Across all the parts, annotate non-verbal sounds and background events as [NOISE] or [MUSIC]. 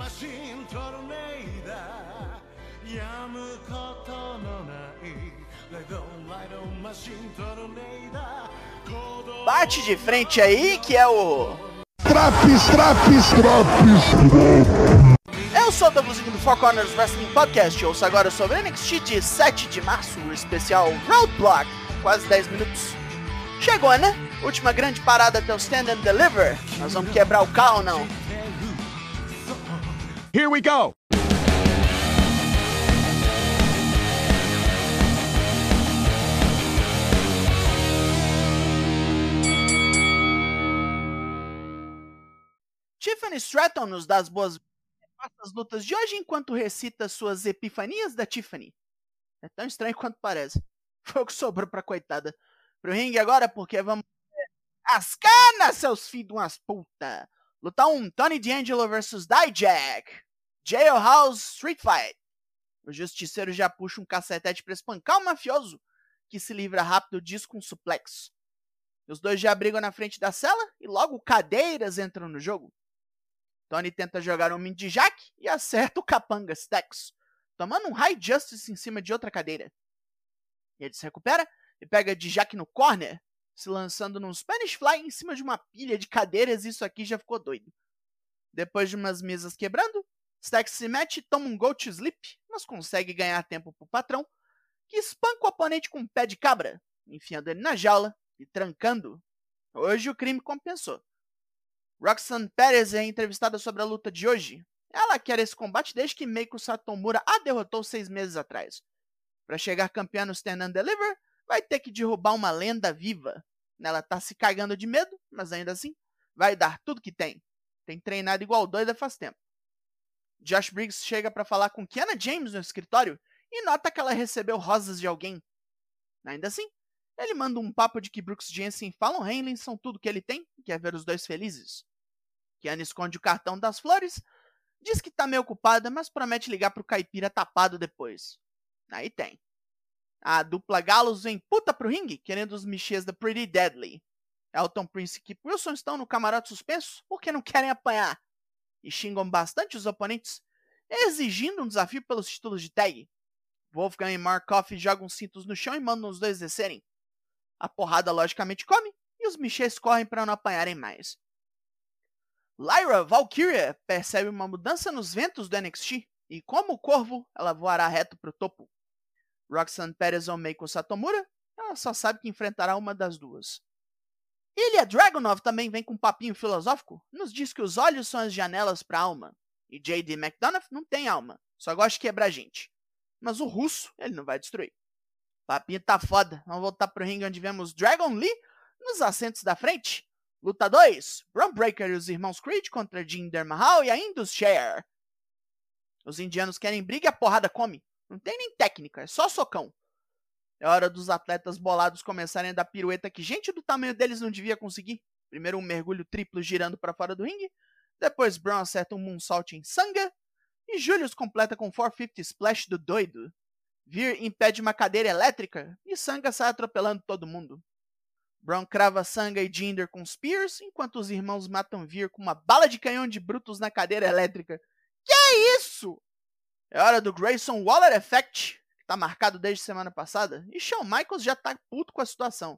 マシントルネイダーやむことのないライドンライドンマシントルネイダー Bate de frente aí, que é o. Traps, traps, traps. Eu sou o Douglasinho do Four Corners Wrestling Podcast. Ouça agora sobre NXT de 7 de março, o especial Roadblock. Quase 10 minutos. Chegou, né? Última grande parada até o Stand and Deliver. Nós vamos quebrar o carro, não? Here we go. Tiffany Stratton nos dá as boas as lutas de hoje enquanto recita suas epifanias da Tiffany. É tão estranho quanto parece. [LAUGHS] Foi o que sobrou pra coitada. Pro ringue agora, porque vamos. As canas, seus filhos de umas puta! Lutar um Tony D'Angelo versus Dijak. Jailhouse Street Fight. O justiceiro já puxa um cacetete pra espancar o mafioso, que se livra rápido disso com um suplex. Os dois já brigam na frente da cela e logo cadeiras entram no jogo. Tony tenta jogar um mini de Jack e acerta o capanga Stax, tomando um High Justice em cima de outra cadeira. Ele se recupera e pega de Jack no corner, se lançando num Spanish Fly em cima de uma pilha de cadeiras isso aqui já ficou doido. Depois de umas mesas quebrando, Stax se mete e toma um Go to Sleep, mas consegue ganhar tempo pro patrão, que espanca o oponente com um pé de cabra, enfiando ele na jaula e trancando. Hoje o crime compensou. Roxanne Perez é entrevistada sobre a luta de hoje. Ela quer esse combate desde que Meiko Satomura a derrotou seis meses atrás. Para chegar campeã no Stand and Deliver, vai ter que derrubar uma lenda viva. Ela tá se cagando de medo, mas ainda assim, vai dar tudo que tem. Tem treinado igual doida faz tempo. Josh Briggs chega para falar com Kiana James no escritório e nota que ela recebeu rosas de alguém. Ainda assim, ele manda um papo de que Brooks Jensen e Fallon Henley são tudo que ele tem e quer ver os dois felizes. Kiana esconde o cartão das flores, diz que tá meio ocupada, mas promete ligar pro caipira tapado depois. Aí tem. A dupla Galos vem puta pro ringue, querendo os michês da Pretty Deadly. Elton Prince e Kip Wilson estão no camarote suspenso porque não querem apanhar. E xingam bastante os oponentes, exigindo um desafio pelos títulos de tag. Wolfgang e Markov jogam cintos no chão e mandam os dois descerem. A porrada logicamente come e os michês correm para não apanharem mais. Lyra Valkyria percebe uma mudança nos ventos do NXT e, como o corvo, ela voará reto para o topo. Roxanne Perez ou Meiko Satomura, ela só sabe que enfrentará uma das duas. Ilha Dragunov também vem com um papinho filosófico, nos diz que os olhos são as janelas para a alma. E J.D. McDonough não tem alma, só gosta de quebrar gente. Mas o russo, ele não vai destruir. Papinho tá foda, vamos voltar pro ringue onde vemos Dragon Lee nos assentos da frente. Luta 2, Bron Breaker e os irmãos Creed contra Jinder Mahal e a Indus Share. Os indianos querem briga e a porrada come. Não tem nem técnica, é só socão. É hora dos atletas bolados começarem a dar pirueta que gente do tamanho deles não devia conseguir. Primeiro um mergulho triplo girando para fora do ringue, depois Brown acerta um moonsault em Sanga, e Julius completa com 450 Splash do doido. Vir impede uma cadeira elétrica e Sanga sai atropelando todo mundo. Brown crava Sanga e Jinder com Spears, enquanto os irmãos matam Vir com uma bala de canhão de Brutus na cadeira elétrica. Que é isso? É hora do Grayson Waller Effect, que tá marcado desde semana passada, e Shawn Michaels já tá puto com a situação.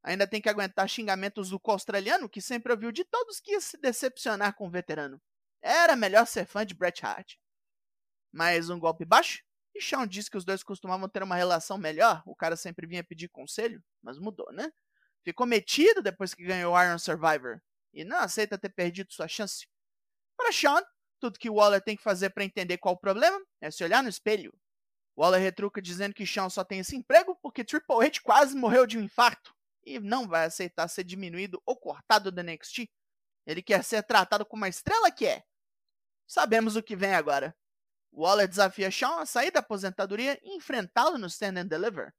Ainda tem que aguentar xingamentos do australiano, que sempre ouviu de todos que ia se decepcionar com o veterano. Era melhor ser fã de Bret Hart. Mais um golpe baixo, e Shawn disse que os dois costumavam ter uma relação melhor, o cara sempre vinha pedir conselho, mas mudou, né? Ficou metido depois que ganhou Iron Survivor, e não aceita ter perdido sua chance. Para Shawn, tudo que Waller tem que fazer para entender qual o problema é se olhar no espelho. Waller retruca dizendo que Shawn só tem esse emprego porque Triple H quase morreu de um infarto e não vai aceitar ser diminuído ou cortado do NXT. Ele quer ser tratado como a estrela que é. Sabemos o que vem agora. Waller desafia Shawn a sair da aposentadoria e enfrentá-lo no Stand and Deliver.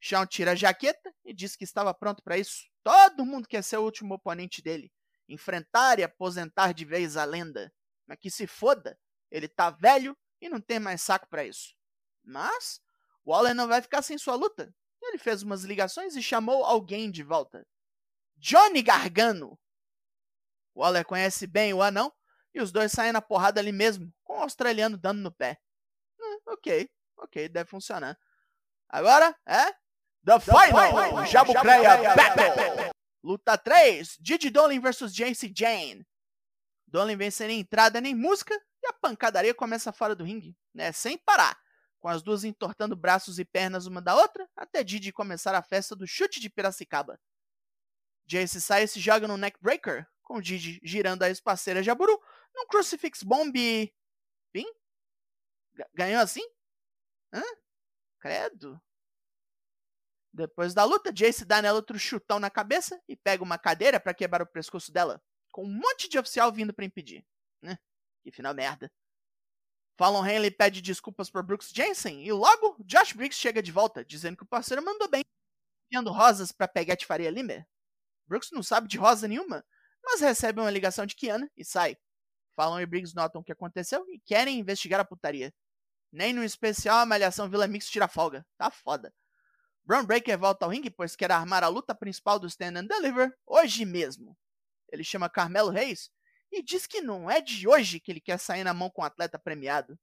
Shawn tira a jaqueta e diz que estava pronto para isso. Todo mundo quer ser o último oponente dele. Enfrentar e aposentar de vez a lenda. Mas que se foda, ele tá velho e não tem mais saco para isso. Mas Waller não vai ficar sem sua luta. Ele fez umas ligações e chamou alguém de volta. Johnny Gargano. Waller conhece bem o anão e os dois saem na porrada ali mesmo, com o australiano dando no pé. Hum, ok, ok, deve funcionar. Agora é The, The Final, final Jabucreia Battle. Luta 3, Didi Dolin vs Jace Jane. Dolin vem sem nem entrada nem música e a pancadaria começa fora do ringue, né, sem parar, com as duas entortando braços e pernas uma da outra, até Didi começar a festa do chute de Piracicaba. Jace sai e se joga no neckbreaker, com Didi girando a espaceira Jaburu num Crucifix Bomb. Fim? Ganhou assim? Hã? Credo. Depois da luta, Jace dá nela outro chutão na cabeça e pega uma cadeira para quebrar o pescoço dela, com um monte de oficial vindo para impedir. Né? Que final merda. Fallon Henley pede desculpas por Brooks Jensen e logo Josh Briggs chega de volta, dizendo que o parceiro mandou bem, enviando rosas para Peguete Faria Limer. Brooks não sabe de rosa nenhuma, mas recebe uma ligação de Kiana e sai. Fallon e Briggs notam o que aconteceu e querem investigar a putaria. Nem no especial a Malhação Vila Mix tira folga. Tá foda. Braun Breaker volta ao ringue, pois quer armar a luta principal do Stand and Deliver hoje mesmo. Ele chama Carmelo Reis e diz que não é de hoje que ele quer sair na mão com um atleta premiado.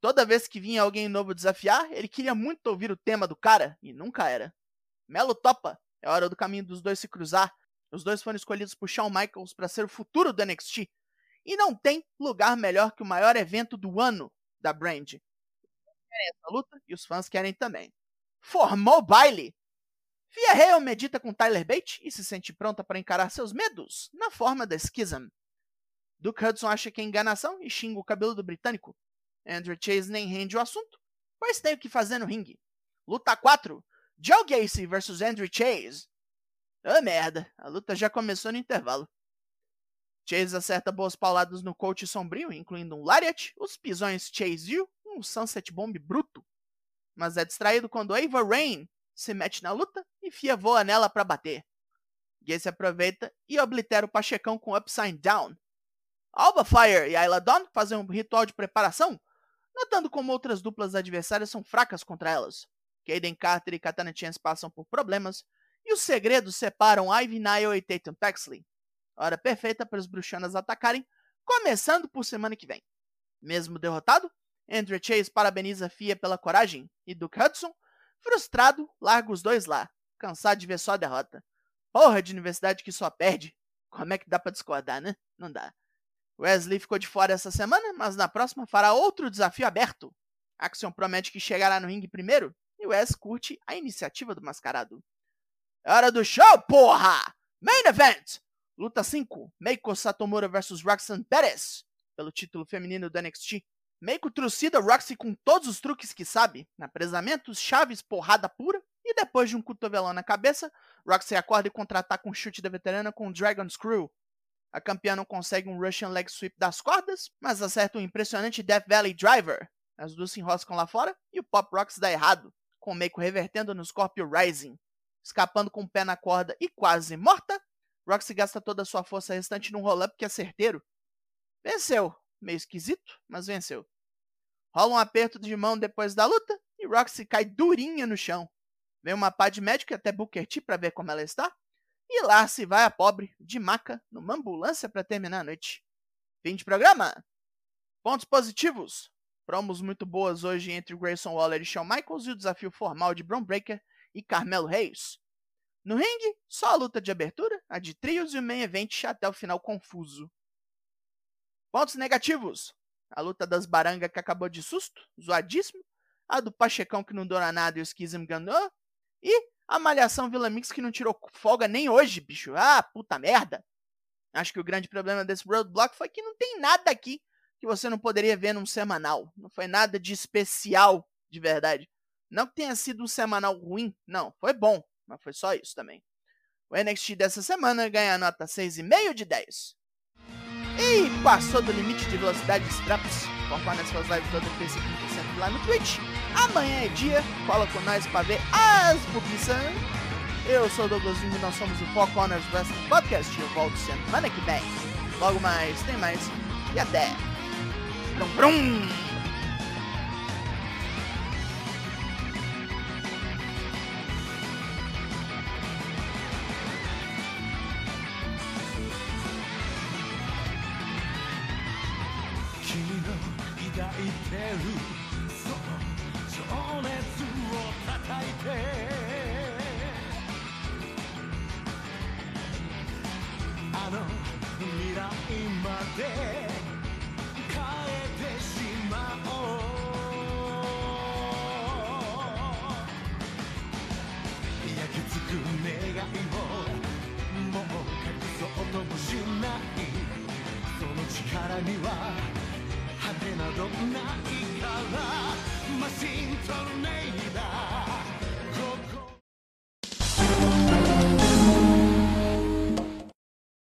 Toda vez que vinha alguém novo desafiar, ele queria muito ouvir o tema do cara e nunca era. Melo topa. É hora do caminho dos dois se cruzar. Os dois foram escolhidos por Shawn Michaels para ser o futuro do NXT. E não tem lugar melhor que o maior evento do ano da brand. Querem essa luta e os fãs querem também formou baile. Fia Hale medita com Tyler Bate e se sente pronta para encarar seus medos na forma da Schism. Duke Hudson acha que é enganação e xinga o cabelo do britânico. Andrew Chase nem rende o assunto, pois tem o que fazer no ringue. Luta 4: Joe Gacy vs Andrew Chase. Ah, merda, a luta já começou no intervalo. Chase acerta boas pauladas no coach sombrio, incluindo um lariat, os pisões Chase U e um Sunset Bomb bruto mas é distraído quando Ava Rain se mete na luta e Fia voa nela para bater. Gacy aproveita e oblitera o Pachecão com Upside Down. Alba Fire e Ayla Dawn fazem um ritual de preparação, notando como outras duplas adversárias são fracas contra elas. Kaden Carter e Katana Chance passam por problemas, e os segredos separam Ivy Nile e Tatum Paxley. Hora perfeita para os bruxanas atacarem, começando por semana que vem. Mesmo derrotado, Andrew Chase parabeniza Fia pela coragem e Duke Hudson, frustrado, larga os dois lá, cansado de ver só a derrota. Porra de universidade que só perde. Como é que dá para discordar, né? Não dá. Wesley ficou de fora essa semana, mas na próxima fará outro desafio aberto. Axion promete que chegará no ringue primeiro e Wes curte a iniciativa do mascarado. É hora do show, porra! Main Event! Luta 5, Meiko Satomura vs Roxanne Perez, pelo título feminino do NXT. Meiko trucida Roxy com todos os truques que sabe, apresamentos, chaves, porrada pura, e depois de um cotovelão na cabeça, Roxy acorda e contra-ataca um chute da veterana com Dragon Screw. A campeã não consegue um Russian Leg Sweep das cordas, mas acerta um impressionante Death Valley Driver. As duas se enroscam lá fora e o Pop Rocks dá errado, com Meiko revertendo no Scorpio Rising. Escapando com o pé na corda e quase morta, Roxy gasta toda a sua força restante num roll-up que é certeiro. Venceu, meio esquisito, mas venceu. Rola um aperto de mão depois da luta e Roxy cai durinha no chão. Vem uma pá de médico até Booker T pra ver como ela está. E lá se vai a pobre, de maca, numa ambulância para terminar a noite. Fim de programa? Pontos positivos. Promos muito boas hoje entre Grayson Waller e Shawn Michaels e o desafio formal de Braun Breaker e Carmelo Reis. No ringue, só a luta de abertura, a de trios e o main event até o final confuso. Pontos negativos. A luta das barangas que acabou de susto, zoadíssimo. A do Pachecão que não dona nada e o Schism ganhou. E a Malhação Vila Mix que não tirou folga nem hoje, bicho. Ah, puta merda. Acho que o grande problema desse roadblock foi que não tem nada aqui que você não poderia ver num semanal. Não foi nada de especial, de verdade. Não que tenha sido um semanal ruim, não. Foi bom, mas foi só isso também. O NXT dessa semana ganha nota 6,5 de 10. E passou do limite de velocidade de straps. Conforme as suas lives terça e lá no Twitch. Amanhã é dia, cola com nós pra ver as publicações. Eu sou o Douglas Jung e nós somos o Four Corners Wrestling Podcast. Eu volto semana que vem. Logo mais, tem mais. E até. Brum, brum. 君の抱いてる。その情熱を叩いて。あの未来まで変えてしまおう。焼き付く願いをもう隠そうともしない。その力にはなどないからマシントルネイダー